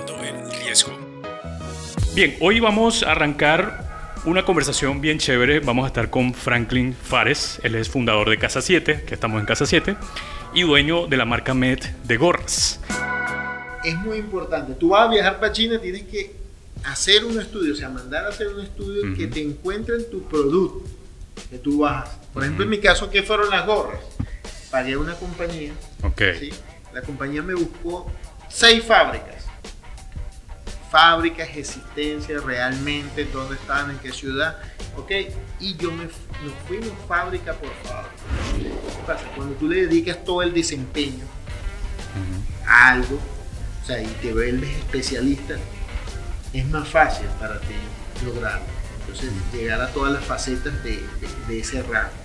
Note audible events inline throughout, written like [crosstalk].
tomando el riesgo. Bien, hoy vamos a arrancar una conversación bien chévere. Vamos a estar con Franklin Fares. Él es fundador de Casa 7, que estamos en Casa 7, y dueño de la marca Med de gorras. Es muy importante. Tú vas a viajar para China, tienes que hacer un estudio, o sea, mandar a hacer un estudio que te encuentren tu producto que tú vas. Por ejemplo, en mi caso, ¿qué fueron las gorras? Pagué una compañía. Ok. ¿sí? La compañía me buscó seis fábricas. Fábricas, existencia, realmente, dónde estaban, en qué ciudad. ¿Ok? Y yo me, nos fuimos fábrica por fábrica. ¿Qué pasa? Cuando tú le dedicas todo el desempeño a algo, o sea, y te vuelves especialista, es más fácil para ti lograrlo. Entonces, llegar a todas las facetas de, de, de ese rango.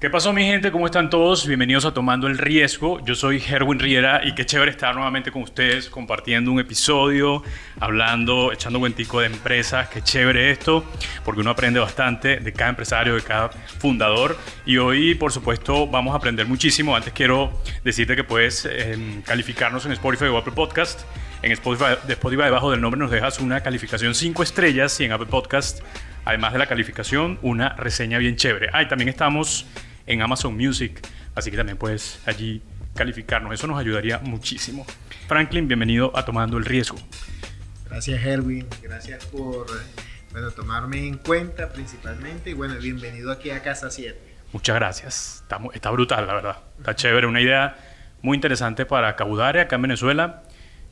¿Qué pasó mi gente? ¿Cómo están todos? Bienvenidos a Tomando el Riesgo. Yo soy Herwin Riera y qué chévere estar nuevamente con ustedes compartiendo un episodio, hablando, echando cuentico de empresas. Qué chévere esto, porque uno aprende bastante de cada empresario, de cada fundador. Y hoy, por supuesto, vamos a aprender muchísimo. Antes quiero decirte que puedes eh, calificarnos en Spotify o Apple Podcast. En Spotify, de Spotify debajo del nombre nos dejas una calificación 5 estrellas y en Apple Podcast, además de la calificación, una reseña bien chévere. Ah, y también estamos en Amazon Music, así que también puedes allí calificarnos, eso nos ayudaría muchísimo. Franklin, bienvenido a Tomando el Riesgo. Gracias Erwin, gracias por bueno, tomarme en cuenta principalmente y bueno, bienvenido aquí a Casa 7. Muchas gracias, está, está brutal la verdad, está chévere, una idea muy interesante para Caudare acá en Venezuela.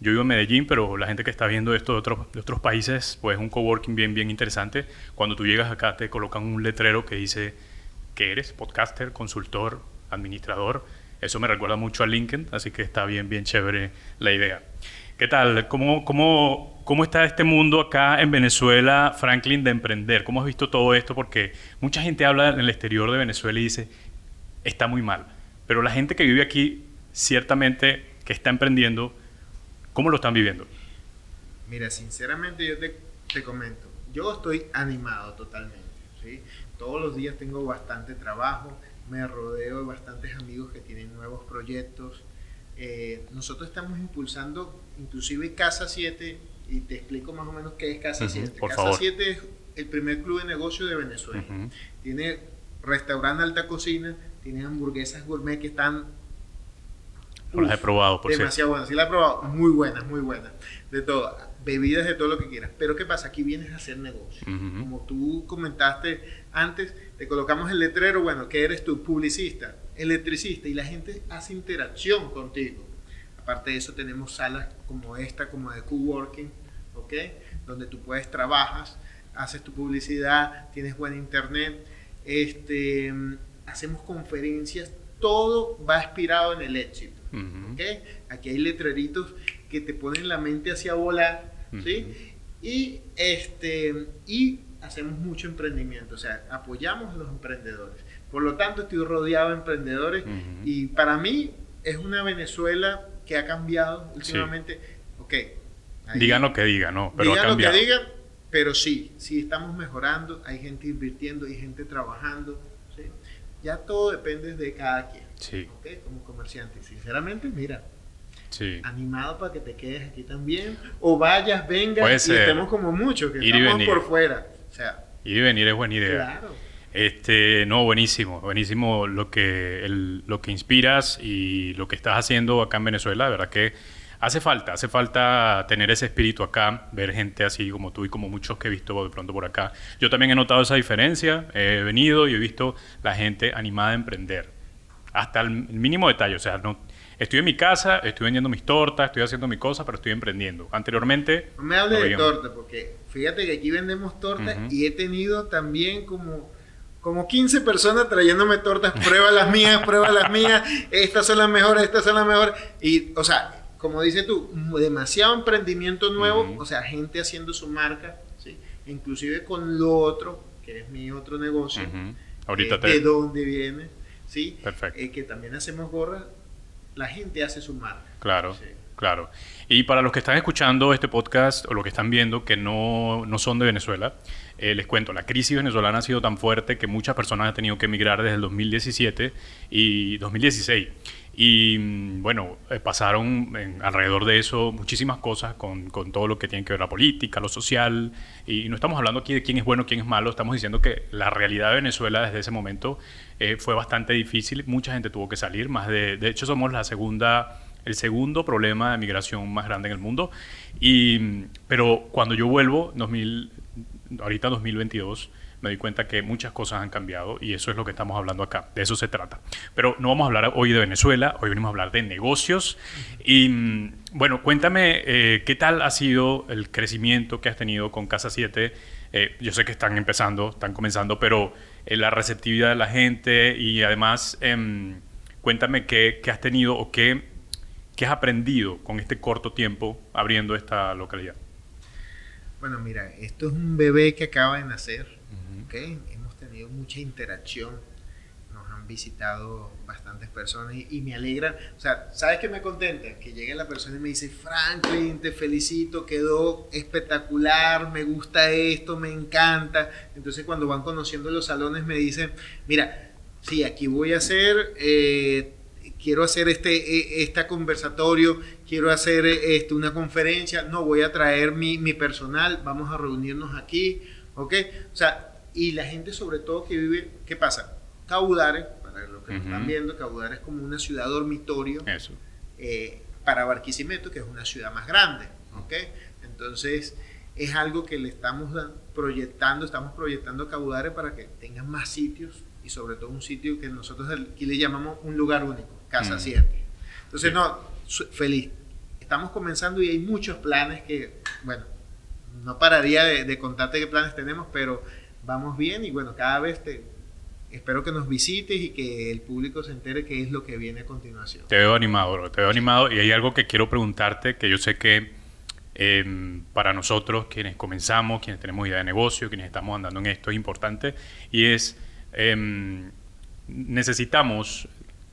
Yo vivo en Medellín, pero la gente que está viendo esto de otros, de otros países, pues es un coworking bien, bien interesante. Cuando tú llegas acá te colocan un letrero que dice que eres podcaster, consultor, administrador. Eso me recuerda mucho a LinkedIn, así que está bien, bien chévere la idea. ¿Qué tal? ¿Cómo, cómo, cómo está este mundo acá en Venezuela, Franklin, de emprender? ¿Cómo has visto todo esto? Porque mucha gente habla en el exterior de Venezuela y dice, está muy mal. Pero la gente que vive aquí, ciertamente, que está emprendiendo, ¿cómo lo están viviendo? Mira, sinceramente yo te, te comento, yo estoy animado totalmente. ¿sí? Todos los días tengo bastante trabajo, me rodeo de bastantes amigos que tienen nuevos proyectos. Eh, nosotros estamos impulsando inclusive Casa 7 y te explico más o menos qué es Casa Ujú, 7. por Casa favor. 7 es el primer club de negocio de Venezuela. Tiene restaurante alta cocina, tiene hamburguesas gourmet que están No las he uf, probado, por cierto. demasiado buenas. Sí las he probado, muy buenas, muy buenas. De todo, bebidas de todo lo que quieras. Pero ¿qué pasa? Aquí vienes a hacer negocio. Como tú comentaste antes, te colocamos el letrero, bueno, que eres tú? Publicista, electricista, y la gente hace interacción contigo. Aparte de eso, tenemos salas como esta, como de coworking, ¿ok? Donde tú puedes trabajas, haces tu publicidad, tienes buen internet, este, hacemos conferencias, todo va inspirado en el éxito. Ujú. ¿ok? Aquí hay letreritos que te ponen la mente hacia volar, ¿sí? Y, este, y hacemos mucho emprendimiento, o sea, apoyamos a los emprendedores. Por lo tanto, estoy rodeado de emprendedores y para mí es una Venezuela que ha cambiado últimamente. Ok. ahí- Digan lo que digan, ¿no? Pero digan ha lo que cambiado. digan, pero sí, sí estamos mejorando, hay gente invirtiendo, hay gente trabajando, ¿sí? Ya todo depende de cada quien. Sí, ¿ok? Como comerciante. Sinceramente, mira, sí. animado para que te quedes aquí también. O vayas, vengas Puede y ser. estemos como muchos, que Ir y estamos venir. por fuera. O sea, Ir y venir es buena idea. claro. Este, no, buenísimo, buenísimo lo que, el- lo que inspiras y lo que estás haciendo acá en Venezuela, de verdad que hace falta, hace falta tener ese espíritu acá, ver gente así como tú y como muchos que he visto de pronto por acá. Yo también he notado esa diferencia, he venido y he visto la gente animada a emprender, hasta el mínimo detalle, o sea, no, estoy en mi casa, estoy vendiendo mis tortas, estoy haciendo mi cosa, pero estoy emprendiendo. Anteriormente... No me hables de veíamos. torta, porque fíjate que aquí vendemos tortas Ujú. y he tenido también como, como 15 personas trayéndome tortas, prueba las mías, prueba las mías, estas son las mejores, estas son las mejores. Y, o sea, como dices tú, demasiado emprendimiento nuevo, Ujú. o sea, gente haciendo su marca, ¿sí? inclusive con lo otro, que es mi otro negocio, Ujú. Ahorita eh, te... de dónde viene, ¿sí? Perfecto. Eh, que también hacemos gorras, la gente hace su marca. Claro, Sí. claro. Y para los que están escuchando este podcast o los que están viendo que no, no son de Venezuela, eh, les cuento, la crisis venezolana ha sido tan fuerte que muchas personas han tenido que emigrar desde el 2017 y 2016. Y mm, bueno, eh, pasaron alrededor de eso muchísimas cosas con, con, todo lo que tiene que ver la política, lo social. Y no estamos hablando aquí de quién es bueno, quién es malo. Estamos diciendo que la realidad de Venezuela desde ese momento eh, fue bastante difícil. Mucha gente tuvo que salir. Más de, de hecho, somos la segunda, el segundo problema de migración más grande en el mundo. Y, pero cuando yo vuelvo, 2000, ahorita 2022 me doy cuenta que muchas cosas han cambiado y eso es lo que estamos hablando acá, de eso se trata. Pero no vamos a hablar hoy de Venezuela, hoy venimos a hablar de negocios y bueno, cuéntame eh, qué tal ha sido el crecimiento que has tenido con Casa 7. Eh, yo sé que están empezando, están comenzando, pero eh, la receptividad de la gente y además em, cuéntame qué, qué, has tenido o qué, qué has aprendido con este corto tiempo abriendo esta localidad. Bueno, mira, esto es un bebé que acaba de nacer Hemos tenido mucha interacción, visitado bastantes personas y, me alegra, o sea, ¿sabes qué me contenta? Que llegue la persona y me dice, Franklin, te felicito, quedó espectacular, me gusta esto, me encanta. Entonces cuando van conociendo los salones me dicen, mira, sí, aquí voy a hacer... Eh, quiero hacer este, e, conversatorio, quiero hacer este, una conferencia, no, voy a traer mi, mi, personal, vamos a reunirnos aquí, ¿ok? O sea, y la gente sobre todo que vive, ¿qué pasa? Caudare, para los que están viendo, Caudare es como una ciudad dormitorio eh, para Barquisimeto, que es una ciudad más grande. ¿ok? Entonces es algo que le estamos proyectando, estamos proyectando Caudare para que tengan más sitios y sobre todo un sitio que nosotros aquí le llamamos un lugar único, Casa 7. Entonces, no, feliz. Estamos comenzando y hay muchos planes que, bueno, no pararía de, de contarte qué planes tenemos, pero vamos bien y bueno, cada vez te, espero que nos visites y que el público se entere qué es lo que viene a continuación. Te veo animado, bro, te veo animado y hay algo que quiero preguntarte que yo sé que em, para nosotros, quienes comenzamos, quienes tenemos idea de negocio, quienes estamos andando en esto, es importante y es, em, necesitamos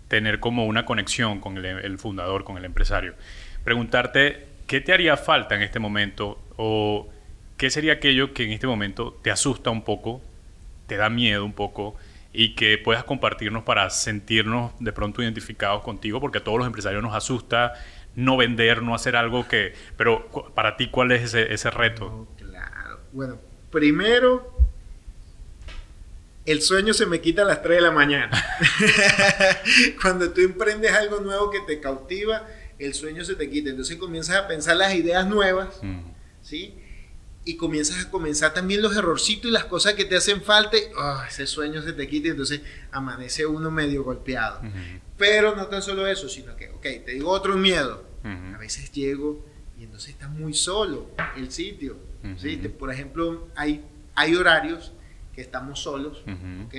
tener como una conexión con el, el fundador, con el empresario. Preguntarte, ¿qué te haría falta en este momento o ¿qué sería aquello que en este momento te asusta un poco, te da miedo un poco y que puedas compartirnos para sentirnos de pronto identificados contigo? Porque a todos los empresarios nos asusta no vender, no hacer algo que... Pero para ti, ¿cuál es ese, reto? claro. Bueno, primero, el sueño se me quita a las 3 de la mañana. [laughs] [laughs] Cuando tú emprendes algo nuevo que te cautiva, el sueño se te quita. Entonces comienzas a pensar las ideas nuevas, mm. ¿sí? Y comienzas a comenzar también los errorcitos y las cosas que te hacen falta y oh, ese sueño se te quita y entonces amanece uno medio golpeado. Pero no tan solo eso, sino que, ok, te digo otro miedo. A veces llego y entonces está muy solo el sitio. ¿sí? por ejemplo, hay, hay horarios que estamos solos, ¿ok?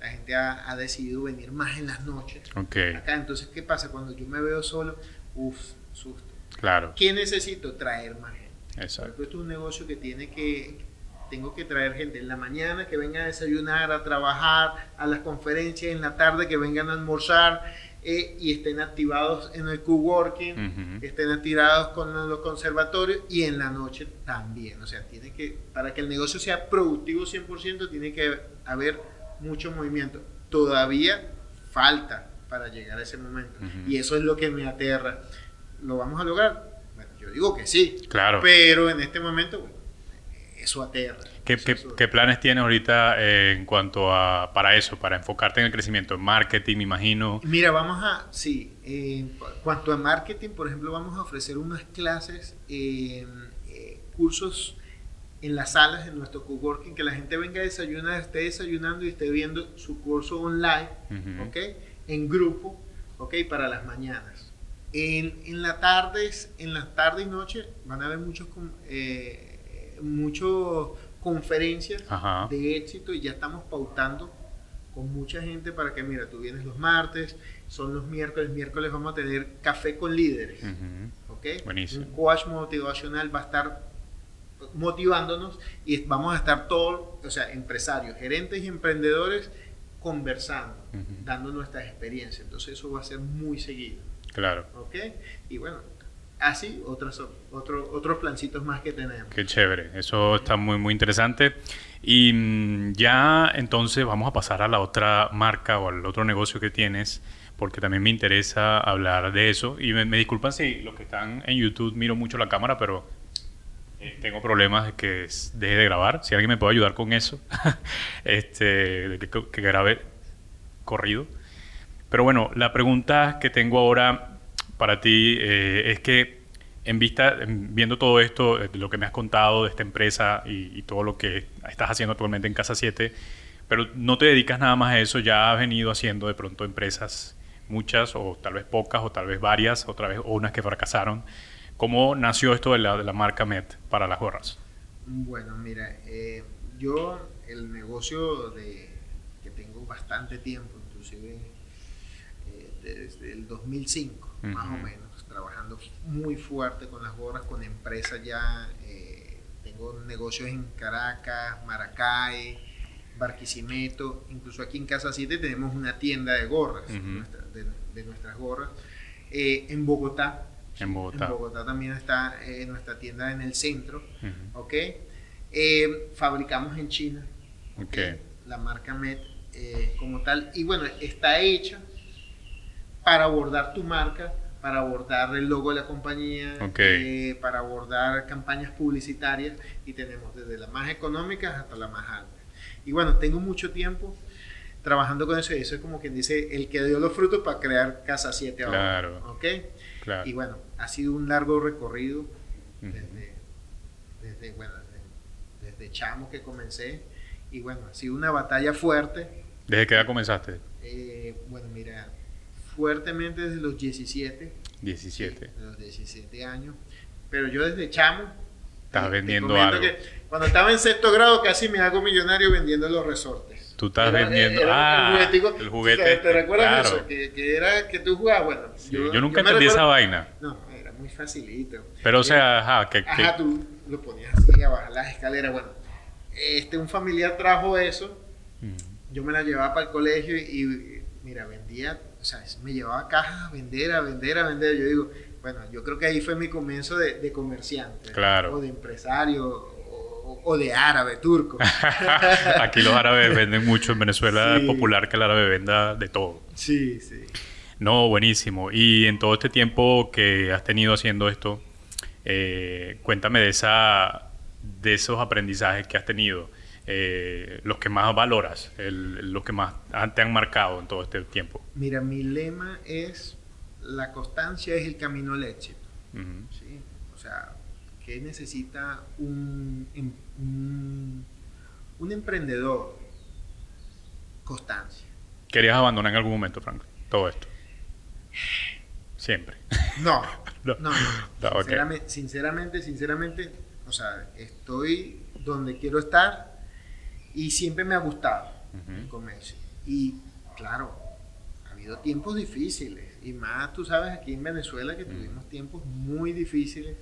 La gente ha, ha, decidido venir más en las noches. Okay. Acá, entonces, ¿qué pasa? Cuando yo me veo solo, uff, susto. Claro. ¿Qué necesito? Traer más Exacto. Esto es un negocio que tiene que, tengo que traer gente en la mañana que venga a desayunar, a trabajar, a las conferencias, en la tarde que vengan a almorzar eh, y estén activados en el coworking, estén activados con los conservatorios y en la noche también. O sea, tiene que, para que el negocio sea productivo 100%, tiene que haber mucho movimiento. Todavía falta para llegar a ese momento. Y eso es lo que me aterra. ¿Lo vamos a lograr? Yo digo que sí. Claro. Pero en este momento, eso aterra. ¿Qué, planes tienes ahorita eh, en cuanto a para eso, para enfocarte en el crecimiento, en marketing, me imagino? Mira, vamos a, sí, en cuanto a marketing, por ejemplo, vamos a ofrecer unas clases, eh, cursos en las salas de nuestro coworking, que la gente venga a desayunar, esté desayunando y esté viendo su curso online, ¿ok? En grupo, ¿ok? Para las mañanas. En, en, la tardes, en las tardes y noches van a haber muchos, eh, muchos conferencias de éxito y ya estamos pautando con mucha gente para que, mira, tú vienes los martes, son los miércoles, miércoles vamos a tener café con líderes. Buenísimo. Un coach motivacional va a estar motivándonos y vamos a estar todos, o sea, empresarios, gerentes y emprendedores conversando, dando nuestras experiencias. Entonces eso va a ser muy seguido. Claro. ¿Ok? Y bueno, así otros, otro, otros plancitos más que tenemos. Qué chévere, eso está muy, muy interesante. Y mm, ya entonces vamos a pasar a la otra marca o al otro negocio que tienes, porque también me interesa hablar de eso. Y me, me disculpan si los que están en YouTube miro mucho la cámara, pero eh, tengo problemas de que deje de grabar. Si alguien me puede ayudar con eso, [laughs] este, de que, que grabe corrido. Pero bueno, la pregunta que tengo ahora para ti eh, es que en vista, en- viendo todo esto, eh, lo que me has contado de esta empresa y, y todo lo que estás haciendo actualmente en Casa 7, pero no te dedicas nada más a eso, ya has venido haciendo de pronto empresas, muchas o tal vez pocas o tal vez varias, otra vez o unas que fracasaron. ¿Cómo nació esto de la, de la marca Met para las gorras? Bueno, mira, eh, yo el negocio de que tengo bastante tiempo, inclusive desde el 2005, más o menos, trabajando muy fuerte con las gorras, con empresas ya. eh, tengo negocios en Caracas, Maracay, Barquisimeto, incluso aquí en Casa 7 tenemos una tienda de gorras, nuestra- de, de nuestras gorras. Eh, en Bogotá, En Bogotá. en Bogotá también está eh, nuestra tienda en el centro. ¿ok? Eh, fabricamos en China, la marca Met como tal, y bueno, está hecha para abordar tu marca, para abordar el logo de la compañía, Ok. eh, para abordar campañas publicitarias, y tenemos desde las más económicas hasta las más altas. Y bueno, tengo mucho tiempo trabajando con eso, y eso es como quien dice, el que dio los frutos para crear Casa 7 ahora, Claro. ¿ok? Claro. Y bueno, ha sido un largo recorrido desde, desde, bueno, desde, desde chamo que comencé. Y bueno, ha sido una batalla fuerte. ¿Desde qué edad comenzaste? Eh, bueno, mira, fuertemente desde los 17. 17. sí, los 17 años. Pero yo desde chamo. Estás vendiendo algo. que cuando estaba en sexto grado casi me hago millonario vendiendo los resortes. Tú estás Era- vendiendo- era ah, el el juguete, ¿Te, te recuerdas claro. eso? Que, que era que tú jugabas. Bueno, Sí, yo, nunca me entendí esa recuerdo- vaina. No, era muy facilito. Pero, o Eh, sea, ajá, que, que- Ajá, tú lo ponías así a bajar las escaleras. Bueno, este, un familiar trajo eso, Mm, yo me la llevaba para el colegio y, y, mira, vendía, o sea, me llevaba cajas a vender, a vender, a vender. Yo digo, bueno, yo creo que ahí fue mi comienzo de, de comerciante, Claro. o de empresario, o, o de árabe, turco. [laughs] Aquí los árabes venden mucho. En Venezuela Sí. es popular que el árabe venda de todo. sí, sí. No, buenísimo. Y en todo este tiempo que has tenido haciendo esto, eh, cuéntame de esa, de esos aprendizajes que has tenido, eh, los que más valoras, el- los que más te han marcado en todo este tiempo. Mira, mi lema es, la constancia es el camino al éxito. O sea, ¿qué necesita un, em- un, un emprendedor? Constancia. ¿Querías abandonar en algún momento, Frank? Todo esto. Siempre. [laughs] [laughs] No, No. no, no. No, ok. Sinceramente, sinceramente, sinceramente, o sea, estoy donde quiero estar y siempre me ha gustado el comercio. Y claro, ha habido tiempos difíciles y más, tú sabes, aquí en Venezuela que tuvimos tiempos muy difíciles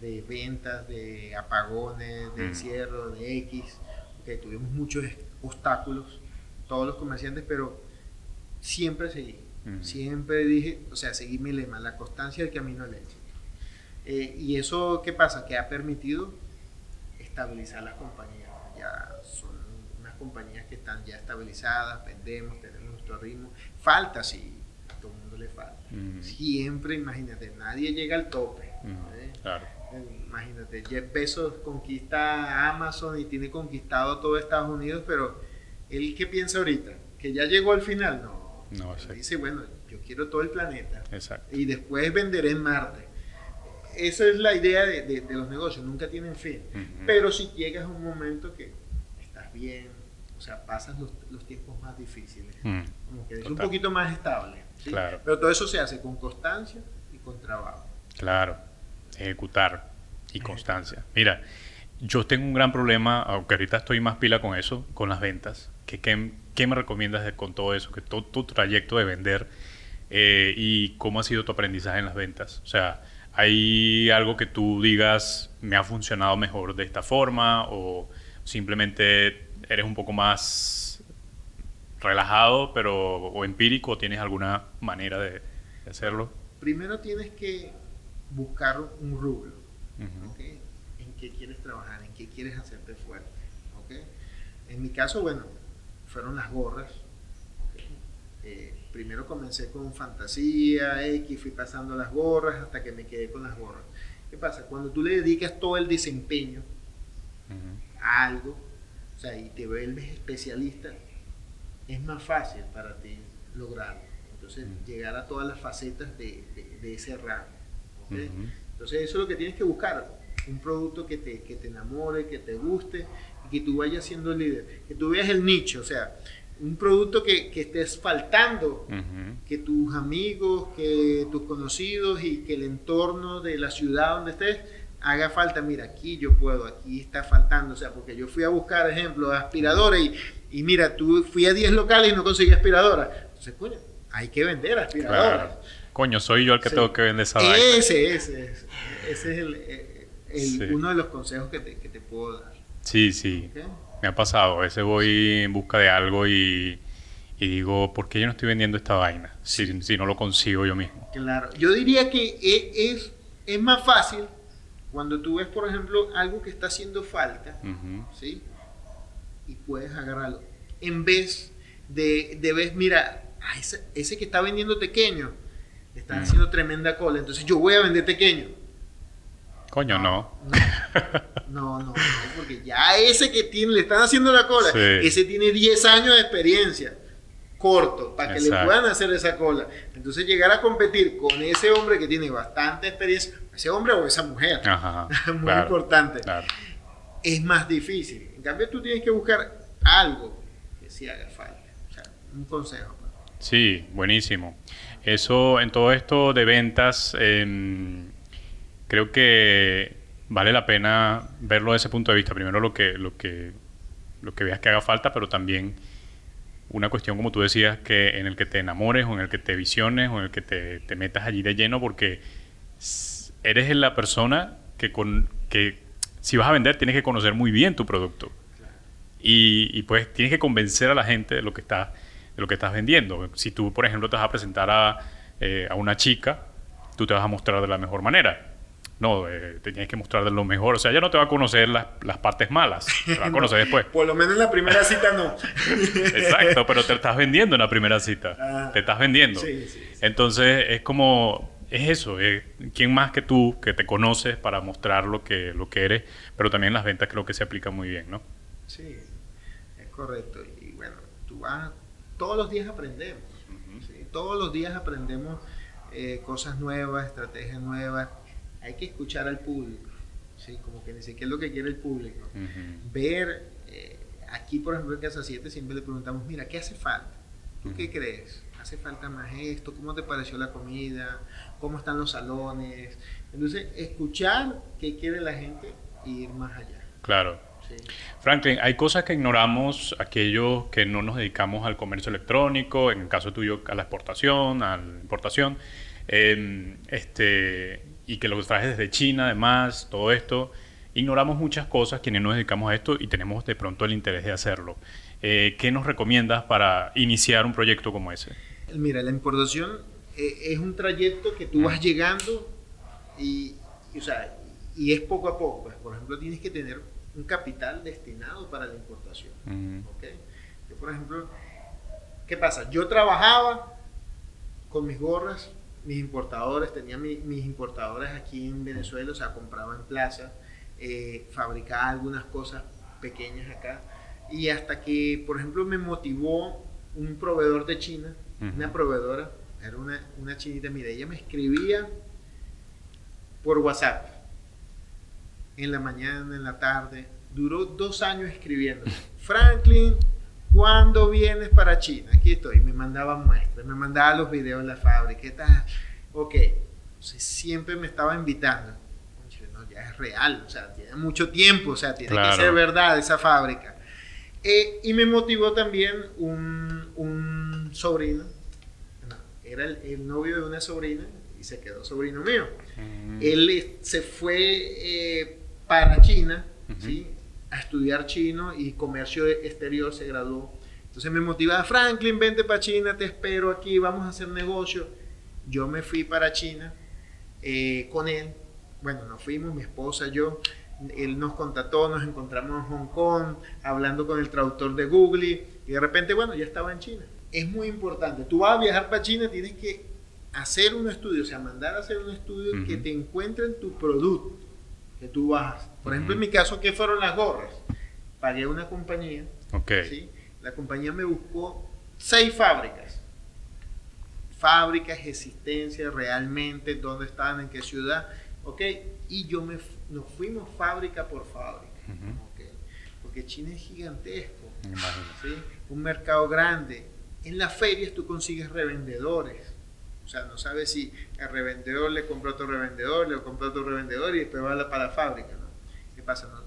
de ventas, de apagones, de encierro, de X, que tuvimos muchos obstáculos, todos los comerciantes, pero siempre seguí. Siempre dije, o sea, seguí mi lema, la constancia del camino al éxito. Eh, y eso, ¿qué pasa? Que ha permitido estabilizar las compañías. Ya compañías que están ya estabilizadas, vendemos, tenemos nuestro ritmo. Falta, sí, a todo el mundo le falta. Siempre, imagínate, nadie llega al tope. ¿eh? Claro. Eh, Imagínate, Jeff Bezos conquista Amazon y tiene conquistado todo Estados Unidos, pero él qué piensa ahorita? ¿Que ya llegó al final? No. No, Él dice, bueno, yo quiero todo el planeta Exacto. y después venderé en Marte. Esa es la idea de, de- de los negocios, nunca tienen fin. Pero si llegas a un momento que estás bien, o sea, pasas los, los tiempos más difíciles, Mm, como que es un poquito más estable. ¿sí? Claro. Pero todo eso se hace con constancia y con trabajo. Claro. Ejecutar y constancia. Mira, yo tengo un gran problema, aunque ahorita estoy más pila con eso, con las ventas. ¿Qué, qué, qué me recomiendas con todo eso? Que todo tu trayecto de vender eh, y cómo ha sido tu aprendizaje en las ventas. O sea, ¿hay algo que tú digas me ha funcionado mejor de esta forma o simplemente eres un poco más relajado pero o empírico o tienes alguna manera de, de hacerlo? Primero tienes que buscar un rubro. ¿ok? En qué quieres trabajar, en qué quieres hacerte fuerte. En mi caso, bueno, fueron las gorras. Eh, primero comencé con fantasía, X, fui pasando las gorras hasta que me quedé con las gorras. ¿Qué pasa? Cuando tú le dedicas todo el desempeño a algo, o sea, y te vuelves especialista, es más fácil para ti lograrlo. Entonces, llegar a todas las facetas de, ese rango. Entonces, eso es lo que tienes que buscar. Un producto que te, que te enamore, que te guste y que tú vayas siendo el líder. Que tú veas el nicho. O sea, un producto que, que estés faltando, que tus amigos, que tus conocidos y que el entorno de la ciudad donde estés haga falta, mira, aquí yo puedo, aquí está faltando, o sea, porque yo fui a buscar, ejemplo, aspiradores y, y mira, tú fui a 10 locales y no conseguí aspiradora. Entonces, coño, hay que vender aspiradoras. Coño, soy yo el que tengo que vender esa Ese, ese, ese, ese es el, uno de los consejos que te, que te puedo dar. Sí, sí. Me ha pasado. A veces voy en busca de algo y, y, digo, ¿por qué yo no estoy vendiendo esta vaina? Si, si no lo consigo yo mismo. Claro. Yo diría que e, es, es más fácil cuando tú ves, por ejemplo, algo que está haciendo falta, ¿sí? Y puedes agarrarlo. En vez de, de ver, mira, ah, ese, ese, que está vendiendo pequeño, está haciendo tremenda cola, entonces yo voy a vender pequeño. Coño, no. No, no, no, porque ya ese que tiene, le están haciendo la cola, ese tiene 10 años de experiencia corto para que le puedan hacer esa cola. Entonces llegar a competir con ese hombre que tiene bastante experiencia, ese hombre o esa mujer, [laughs] muy importante, es más difícil. En cambio tú tienes que buscar algo que sí haga falta. O sea, un consejo. Sí, buenísimo. Eso en todo esto de ventas, em, creo que vale la pena verlo desde ese punto de vista. Primero lo que, lo que, lo que veas que haga falta, pero también una cuestión, como tú decías, que en el que te enamores o en el que te visiones o en el que te, metas allí de lleno porque eres la persona que, con, que si vas a vender tienes que conocer muy bien tu producto. Y, pues tienes que convencer a la gente de lo que estás, de lo que estás vendiendo. Si tú, por ejemplo, te vas a presentar a, eh, a una chica, tú te vas a mostrar de la mejor manera. No, eh, te tienes que mostrar de lo mejor. O sea, ella no te va a conocer las, las partes malas. Te va a conocer después. [laughs] Por lo menos en la primera cita no. [laughs] Exacto, pero te estás vendiendo en la primera cita. Ah. te estás vendiendo. Sí, sí, Entonces, es como... Es eso. ¿Quién más que tú que te conoces para mostrar lo que, lo que eres? Pero también las ventas creo que se aplican muy bien, ¿no? Sí, es correcto. Y bueno, tú vas... Todos los días aprendemos. Todos los días aprendemos eh, cosas nuevas, estrategias nuevas hay que escuchar al público, ¿sí? como que dice qué es lo que quiere el público. Ver, eh, aquí por ejemplo en Casa 7 siempre le preguntamos, mira, ¿qué hace falta? ¿Tú qué crees? ¿Hace falta más esto? ¿Cómo te pareció la comida? ¿Cómo están los salones? Entonces, escuchar qué quiere la gente e ir más allá. Claro. Franklin, hay cosas que ignoramos aquellos que no nos dedicamos al comercio electrónico, en el caso tuyo a la exportación, a la importación. Em, este, y que lo traes desde China, además, todo esto. Ignoramos muchas cosas quienes nos dedicamos a esto y tenemos de pronto el interés de hacerlo. Eh, ¿Qué nos recomiendas para iniciar un proyecto como ese? Mira, la importación eh, es un trayecto que tú vas llegando y, o sea, y es poco a poco. Pues, por ejemplo, tienes que tener un capital destinado para la importación. Yo, por ejemplo, ¿qué pasa? Yo trabajaba con mis gorras mis importadores, tenía mis importadores aquí en Venezuela, o sea, compraba en plaza, eh, fabricaba algunas cosas pequeñas acá. Y hasta que, por ejemplo, me motivó un proveedor de China, una proveedora, era una, una chinita, mira, ella me escribía por WhatsApp, en la mañana, en la tarde, duró dos años escribiendo. Franklin, [laughs] ¿Cuándo vienes para China? Aquí estoy. Me mandaba muestras, me mandaba los videos de la fábrica. ¿Qué tal? Ok. siempre me estaba invitando. No, ya es real, o sea, tiene mucho tiempo, o sea, tiene que ser verdad esa fábrica. Eh, y me motivó también un, un sobrino, era el, novio de una sobrina y se quedó sobrino mío. Mm. Él se fue eh, para China, ¿sí? A estudiar chino y comercio exterior, se graduó. Entonces me motivaba, Franklin, vente para China, te espero aquí, vamos a hacer negocio. Yo me fui para China eh, con él. Bueno, nos fuimos, mi esposa, yo. Él nos contactó, nos encontramos en Hong Kong, hablando con el traductor de Google y de repente, bueno, ya estaba en China. es muy importante. Tú vas a viajar para China, tienes que hacer un estudio, o sea, mandar a hacer un estudio que te encuentren tu producto que tú vas. Por ejemplo, en mi caso, ¿qué fueron las gorras? Pagué una compañía. ¿sí? La compañía me buscó seis fábricas. Fábricas, existencia, realmente, dónde estaban, en qué ciudad, ¿ok? Y yo me, nos fuimos fábrica por fábrica. Porque China es gigantesco. ¿sí? un mercado grande. En las ferias tú consigues revendedores. O sea, no sabes si el revendedor le compró a otro revendedor, le compró a otro revendedor y después va a la- para la fábrica. ¿no? ¿Qué pasa? No,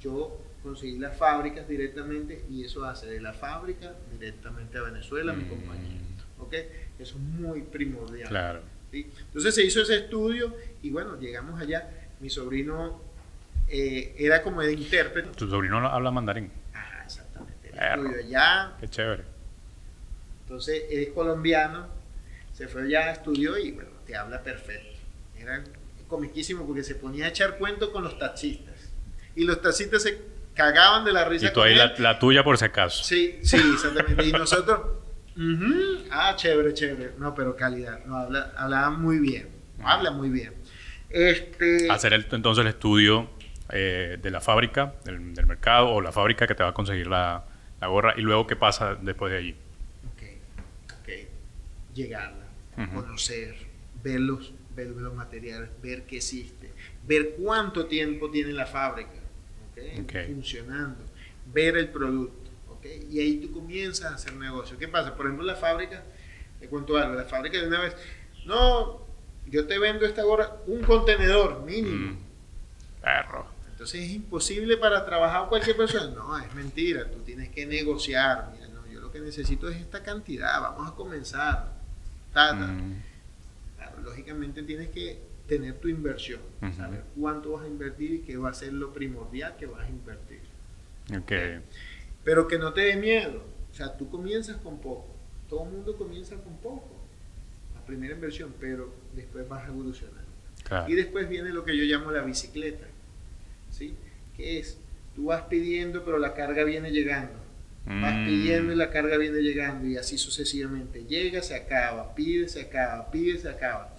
yo conseguí las fábricas directamente y eso hace de la fábrica directamente a Venezuela, mi Mm. compañía. ¿Ok? Eso es muy primordial. Claro. ¿sí? Entonces se hizo ese estudio y bueno, llegamos allá. Mi sobrino eh, era como de intérprete. Tu sobrino habla mandarín. Ajá, exactamente. Perro. estudio allá, Qué chévere. Entonces, él es colombiano, se fue allá, estudió y bueno, te habla perfecto. Era comiquísimo porque se ponía a echar cuento con los taxistas. Y los taxistas se cagaban de la risa. Y tú ahí la, la tuya por si acaso. Sí, sí, exactamente. Y nosotros, ah, chévere, chévere. No, pero calidad. No, habla, hablaba muy bien. Habla muy bien. Este, Hacer el- entonces el estudio eh, de la fábrica, del, del mercado o la fábrica que te va a conseguir la, la gorra y luego qué pasa después de allí. Ok, ok. Llegarla, Ujú. conocer, ver los, ver los materiales, ver qué existe, ver cuánto tiempo tiene la fábrica ok, Ok. funcionando, ver el producto. ok, Y ahí tú comienzas a hacer negocio. ¿Qué pasa? Por ejemplo, la fábrica, te cuento algo, la fábrica de una vez, no, yo te vendo esta gorra, un contenedor mínimo. Mm. Perro. Entonces es imposible para trabajar cualquier persona. No, es mentira. Tú tienes que negociar. Mira, no, yo lo que necesito es esta cantidad. Vamos a comenzar. Ta, ta. Mm. Claro, lógicamente tienes que tener tu inversión. Saber cuánto vas a invertir y qué va a ser lo primordial que vas a invertir. Ok. Pero que no te dé miedo. O sea, tú comienzas con poco. Todo el mundo comienza con poco. La primera inversión, pero después vas evolucionando. Claro. Y después viene lo que yo llamo la bicicleta, ¿sí? Que es, tú vas pidiendo, pero la carga viene llegando. Vas Mm. pidiendo y la carga viene llegando y así sucesivamente. Llega, se acaba, pide, se acaba, pide, se acaba.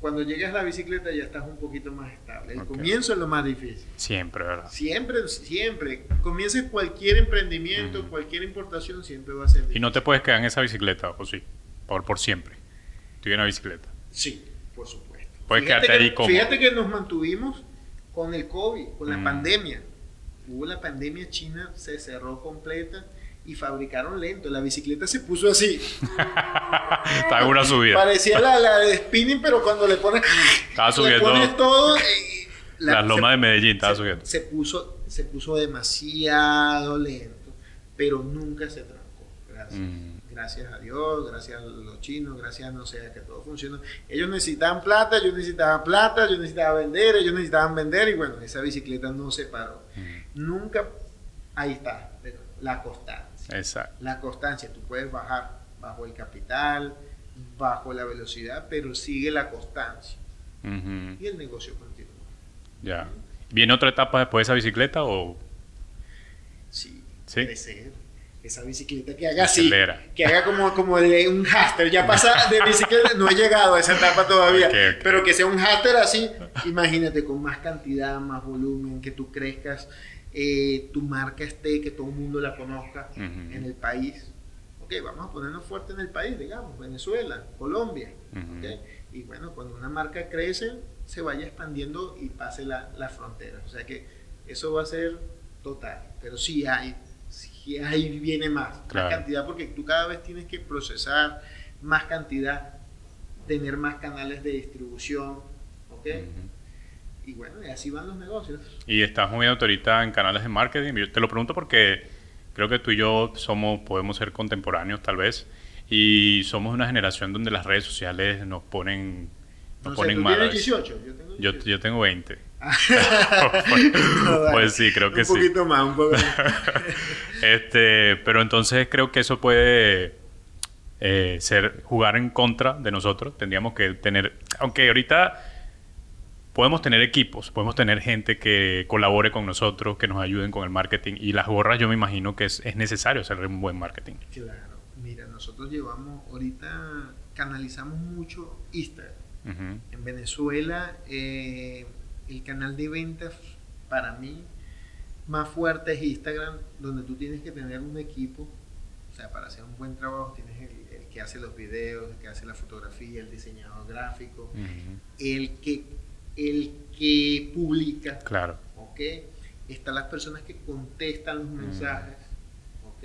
Cuando llegas a la bicicleta ya estás un poquito más estable. El Ok. comienzo es lo más difícil. Siempre, ¿verdad? Siempre, siempre. Comiences cualquier emprendimiento, cualquier importación, siempre va a ser difícil. Y no te puedes quedar en esa bicicleta, o sí, por, por siempre. Estoy en una bicicleta. Sí, por supuesto. Puedes Fíjate quedarte que, ahí cómodo. fíjate que nos mantuvimos con el COVID, con la Mm. pandemia. Hubo la pandemia china, se cerró completa y fabricaron lento. La bicicleta se puso así. [laughs] Estaba una subida. Parecía la, la de spinning, pero cuando le pones, Estaba le subiendo pones todo. la- las lomas se- de Medellín, estaba se, subiendo. se puso, se puso demasiado lento, pero nunca se trancó. Gracias. Mm. Gracias a Dios, gracias a los chinos, gracias a no sé, a que todo funcionó. Ellos necesitaban plata, yo necesitaba plata, yo necesitaba vender, ellos necesitaban vender y bueno, esa bicicleta no se paró. Mm. Nunca, ahí está, pero la constancia. Exacto. La constancia, tú puedes bajar bajo el capital, bajo la velocidad, pero sigue la constancia y el negocio continúa. Ya. ¿Viene otra etapa después de esa bicicleta o Sí, Sí. crecer. Esa bicicleta que haga así, que haga como, como de un haster. Ya pasa de bicicleta, no he llegado a esa etapa todavía, Ok, ok. pero que sea un haster así, imagínate, con más cantidad, más volumen, que tú crezcas, eh, tu marca esté, que todo el mundo la conozca Ujú. en el país. Ok, vamos a ponernos fuerte en el país, digamos, Venezuela, Colombia. Ujú. ok. Y bueno, cuando una marca crece, se vaya expandiendo y pase la- las fronteras. O sea que eso va a ser total. Pero sí hay, sí hay, viene más, Claro. más cantidad, porque tú cada vez tienes que procesar más cantidad, tener más canales de distribución. ¿ok? Y bueno, y así van los negocios. Y estás moviéndote ahorita en canales de marketing. Yo te lo pregunto porque creo que tú y yo somos, podemos ser contemporáneos tal vez. Y somos una generación donde las redes sociales nos ponen, nos No sé, ponen ¿tú mal. a tienes veces. 18? Yo tengo Yo, 18. yo tengo 20. No, [laughs] pues sí, creo que un sí. poquito más, un poco más. [laughs] este, pero entonces creo que eso puede eh, ser jugar en contra de nosotros. Tendríamos que tener, aunque ahorita podemos tener equipos, podemos tener gente que colabore con nosotros, que nos ayuden con el marketing y las gorras. Yo me imagino que es, es necesario hacer un buen marketing. Claro, Mira, nosotros llevamos, ahorita canalizamos mucho Instagram. En Venezuela, eh, el canal de ventas para mí más fuerte es Instagram, donde tú tienes que tener un equipo. O sea, para hacer un buen trabajo tienes el, el que hace los videos, el que hace la fotografía, el diseñador gráfico, el que, el que publica, Claro. ¿ok? Están las personas que contestan los mensajes, ¿ok?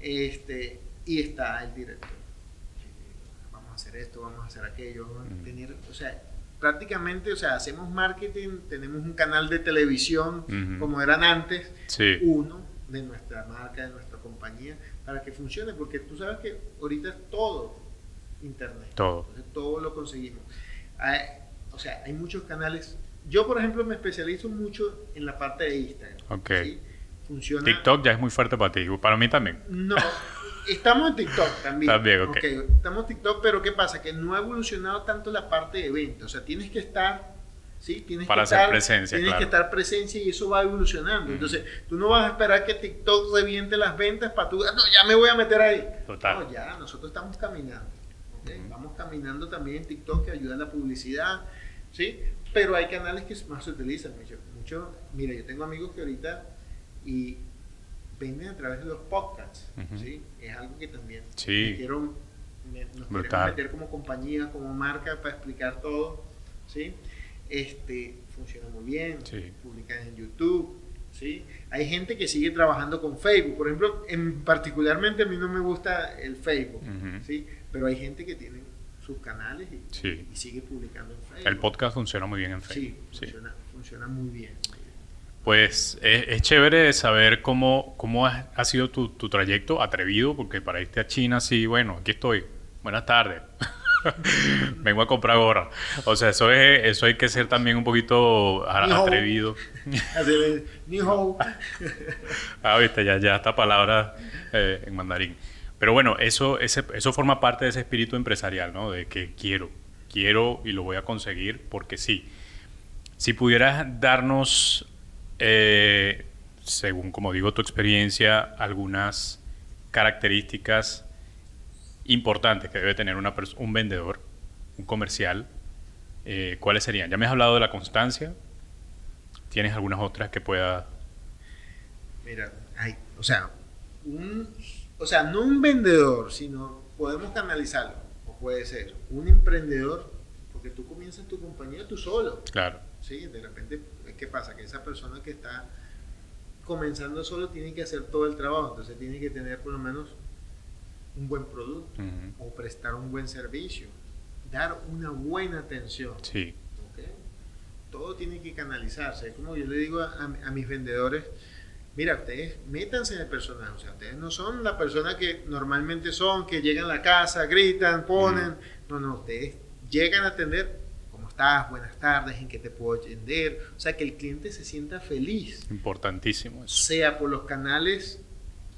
Este, y está el director. Vamos a hacer esto, vamos a hacer aquello, vamos a tener, o sea, prácticamente, o sea, hacemos marketing, tenemos un canal de televisión, como eran antes, Sí. uno de nuestra marca, de nuestra compañía, para que funcione, porque tú sabes que ahorita es todo internet. Todo. Entonces, todo lo conseguimos. Hay- o sea, hay muchos canales. Yo, por ejemplo, me especializo mucho en la parte de Instagram. Ok. ¿sí? Funciona. TikTok ya es muy fuerte para ti. Para mí también. No, [laughs] estamos en TikTok también. También, ok. Estamos en TikTok, pero ¿qué pasa? Que no ha evolucionado tanto la parte de venta. O sea, tienes que estar, ¿sí? Tienes Para que hacer estar, presencia, Tienes claro. que estar presencia y eso va evolucionando. Entonces, tú no vas a esperar que TikTok reviente las ventas para tú, "Ah, no, ya me voy a meter ahí. Total. No, ya, nosotros estamos caminando. Vamos caminando también en TikTok que ayuda a la publicidad, ¿sí? Pero hay canales que más se utilizan. Mucho, mucho- mira, yo tengo amigos que ahorita y venden a través de los podcasts. ¿sí? Es algo que también Sí. me quiero, me- nos Brutal. queremos meter como compañía, como marca para explicar todo, ¿sí? Este, funciona muy bien, Sí. publican en YouTube, ¿sí? Hay gente que sigue trabajando con Facebook, por ejemplo, en, particularmente a mí no me gusta el Facebook. ¿sí? Pero hay gente que tiene sus canales y, Sí. y sigue publicando en Facebook. El podcast funciona muy bien en Facebook. Sí. funciona, funciona muy bien. Pues es, es chévere saber cómo, cómo ha, ha sido tu, tu trayecto atrevido, porque para irte a China, sí, bueno, aquí estoy. Buenas tardes. [laughs] Vengo a comprar gorra. O sea, eso, es, eso hay que ser también un poquito atrevido. [laughs] Ah, viste, ya, ya esta palabra eh, en mandarín. Pero bueno, eso, ese, eso forma parte de ese espíritu empresarial, ¿no? De que quiero, quiero y lo voy a conseguir porque sí. Si pudieras darnos, eh, según como digo tu experiencia, algunas características importantes que debe tener una un vendedor, un comercial, eh, ¿cuáles serían? Ya me has hablado de la constancia. ¿Tienes algunas otras que pueda Mira, hay, o sea, un, o sea, no un vendedor, sino podemos canalizarlo, o puede ser un emprendedor, porque tú comienzas tu compañía tú solo, Claro. ¿Sí? De repente, ¿qué pasa? Que esa persona que está comenzando solo tiene que hacer todo el trabajo, entonces tiene que tener por lo menos un buen producto o prestar un buen servicio, dar una buena atención. Sí. ¿ok? Todo tiene que canalizarse. Es como yo le digo a, a mis vendedores, mira, ustedes métanse en el personaje. O sea, ustedes no son la persona que normalmente son, que llegan a la casa, gritan, ponen. No, no, ustedes llegan a atender. ¿Cómo estás? Buenas tardes, ¿en qué te puedo atender? O sea, que el cliente se sienta feliz, Importantísimo eso. sea por los canales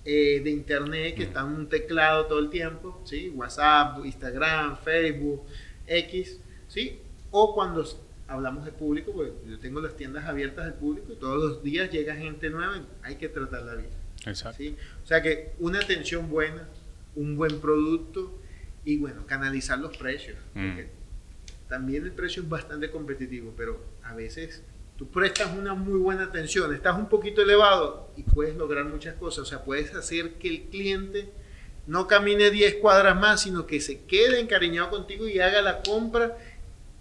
eh, de internet que Mm. están en un teclado todo el tiempo, ¿sí? WhatsApp, Instagram, Facebook, X, ¿sí? O cuando hablamos de público, pues yo tengo las tiendas abiertas al público y todos los días llega gente nueva y hay que tratarla bien, Exacto. ¿sí? O sea que una atención buena, un buen producto y bueno, canalizar los precios. Mm. porque También el precio es bastante competitivo, pero a veces tú prestas una muy buena atención, estás un poquito elevado y puedes lograr muchas cosas. O sea, puedes hacer que el cliente no camine 10 cuadras más, sino que se quede encariñado contigo y haga la compra,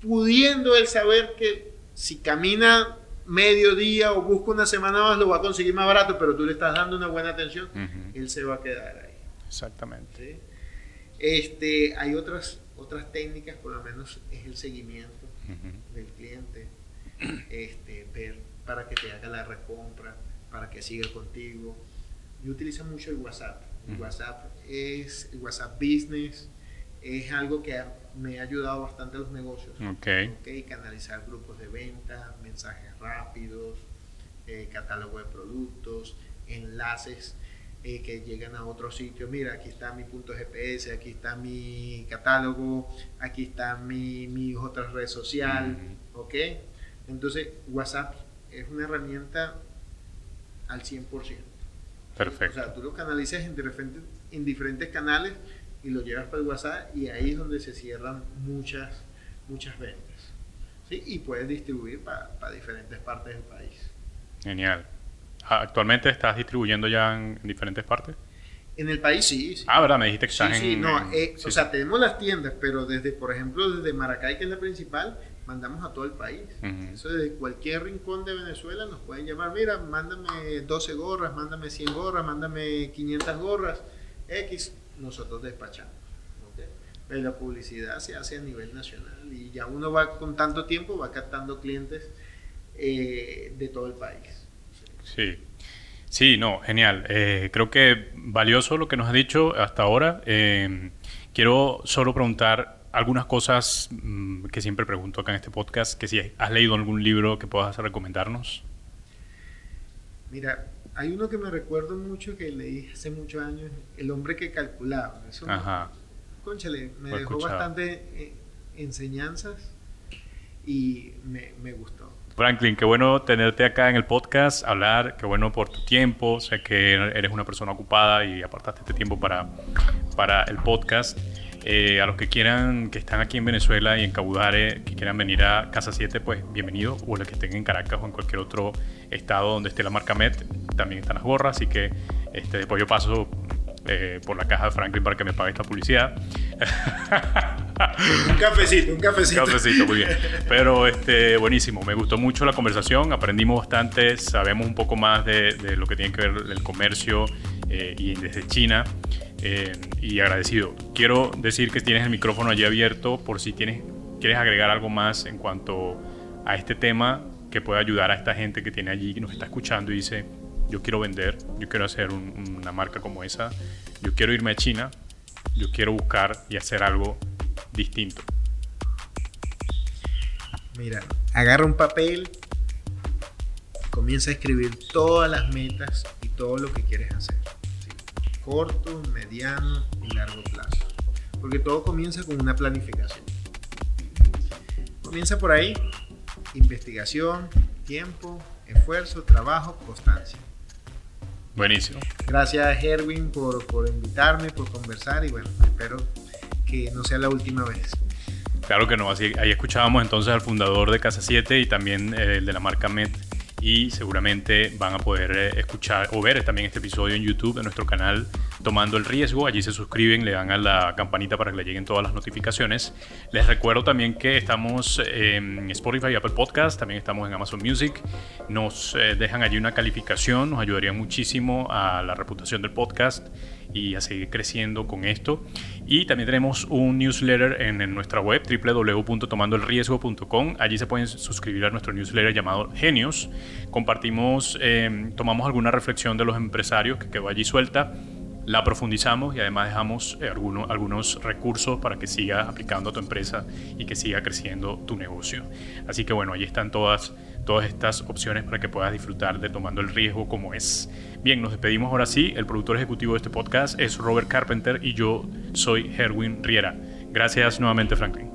pudiendo él saber que si camina medio día o busca una semana más, lo va a conseguir más barato, pero tú le estás dando una buena atención, él se va a quedar ahí. Exactamente. ¿sí? Este, hay otras, otras técnicas, por lo menos es el seguimiento del cliente, este, ver para que te haga la recompra, para que siga contigo. Yo utilizo mucho el WhatsApp. El. WhatsApp es el WhatsApp Business, es algo que ha- me ha ayudado bastante a los negocios. Ok. Ok, canalizar grupos de venta, mensajes rápidos, eh, catálogo de productos, enlaces eh, que llegan a otro sitio. Mira, aquí está mi punto GPS, aquí está mi catálogo, aquí está mi, mi otra red social. ¿Ok? Entonces, WhatsApp es una herramienta al 100%. O Perfecto. sea, tú lo canalizas en de repente en diferentes canales y lo llevas por WhatsApp y ahí es donde se cierran muchas, muchas ventas. ¿sí? Y puedes distribuir para diferentes partes del país. Genial. ¿Actualmente estás distribuyendo ya en, diferentes partes? En el país sí, Ah, ¿verdad? Me dijiste que estás sí, no, eh, o sea, tenemos las tiendas, pero desde, por ejemplo, desde Maracay, que es la principal, mandamos a todo el país. Eso desde cualquier rincón de Venezuela nos pueden llamar, mira, mándame 12 gorras, mándame 100 gorras, mándame 500 gorras, X, nosotros despachamos. Pero la publicidad se hace a nivel nacional y ya uno va con tanto tiempo, va captando clientes eh, de todo el país. Sí. Sí, no, genial. Eh, creo que valioso lo que nos ha dicho hasta ahora. Eh, quiero solo preguntar algunas cosas mm, que siempre pregunto acá en este podcast, que si has leído algún libro que puedas recomendarnos. Mira, hay uno que me recuerdo mucho que leí hace muchos años, El hombre que calculaba. Eso Ajá. Conchale, me dejó bastante eh, enseñanzas y me, me, gustó. Franklin, qué bueno tenerte acá en el podcast, hablar, qué bueno por tu tiempo, sé que eres una persona ocupada y apartaste este tiempo para, para el podcast. Eh, a los que quieran, que están aquí en Venezuela y en Cabudare, que quieran venir a Casa 7, pues bienvenido. O los que estén en Caracas o en cualquier otro estado donde esté la marca Met, también están las gorras. Así que este, después yo paso eh, por la caja de Franklin para que me pague esta publicidad. un cafecito, un cafecito. Un cafecito, muy bien. Pero este, buenísimo, me gustó mucho la conversación, aprendimos bastante, sabemos un poco más de, de lo que tiene que ver el comercio eh, y desde China. Eh, y agradecido. Quiero decir que tienes el micrófono allí abierto por si tienes, quieres agregar algo más en cuanto a este tema que pueda ayudar a esta gente que tiene allí, que nos está escuchando y dice, yo quiero vender, yo quiero hacer una marca como esa, yo quiero irme a China, yo quiero buscar y hacer algo distinto. Mira, agarra un papel, comienza a escribir todas las metas y todo lo que quieres hacer corto, mediano y largo plazo. Porque todo comienza con una planificación. Comienza por ahí, investigación, tiempo, esfuerzo, trabajo, constancia. Buenísimo. Gracias Erwin por, por invitarme, por conversar y bueno, espero que no sea la última vez. Claro que no, así, ahí escuchábamos entonces al fundador de Casa 7 y también eh, el de la marca Met y seguramente van a poder eh, escuchar o ver también este episodio en YouTube de nuestro canal Tomando el Riesgo. Allí se suscriben, le dan a la campanita para que le lleguen todas las notificaciones. Les recuerdo también que estamos en Spotify y Apple Podcast, también estamos en Amazon Music. Nos eh, dejan allí una calificación, nos ayudaría muchísimo a la reputación del podcast y a seguir creciendo con esto. Y también tenemos un newsletter en, nuestra web www.tomandoelriesgo.com. Allí se pueden suscribir a nuestro newsletter llamado Genios. Compartimos, eh, tomamos alguna reflexión de los empresarios que quedó allí suelta la profundizamos y además dejamos eh, algunos, recursos para que sigas aplicando a tu empresa y que siga creciendo tu negocio. Así que bueno, ahí están todas, todas estas opciones para que puedas disfrutar de tomando el riesgo como es. Bien, nos despedimos ahora sí. El productor ejecutivo de este podcast es Robert Carpenter y yo soy Herwin Riera. Gracias nuevamente, Franklin.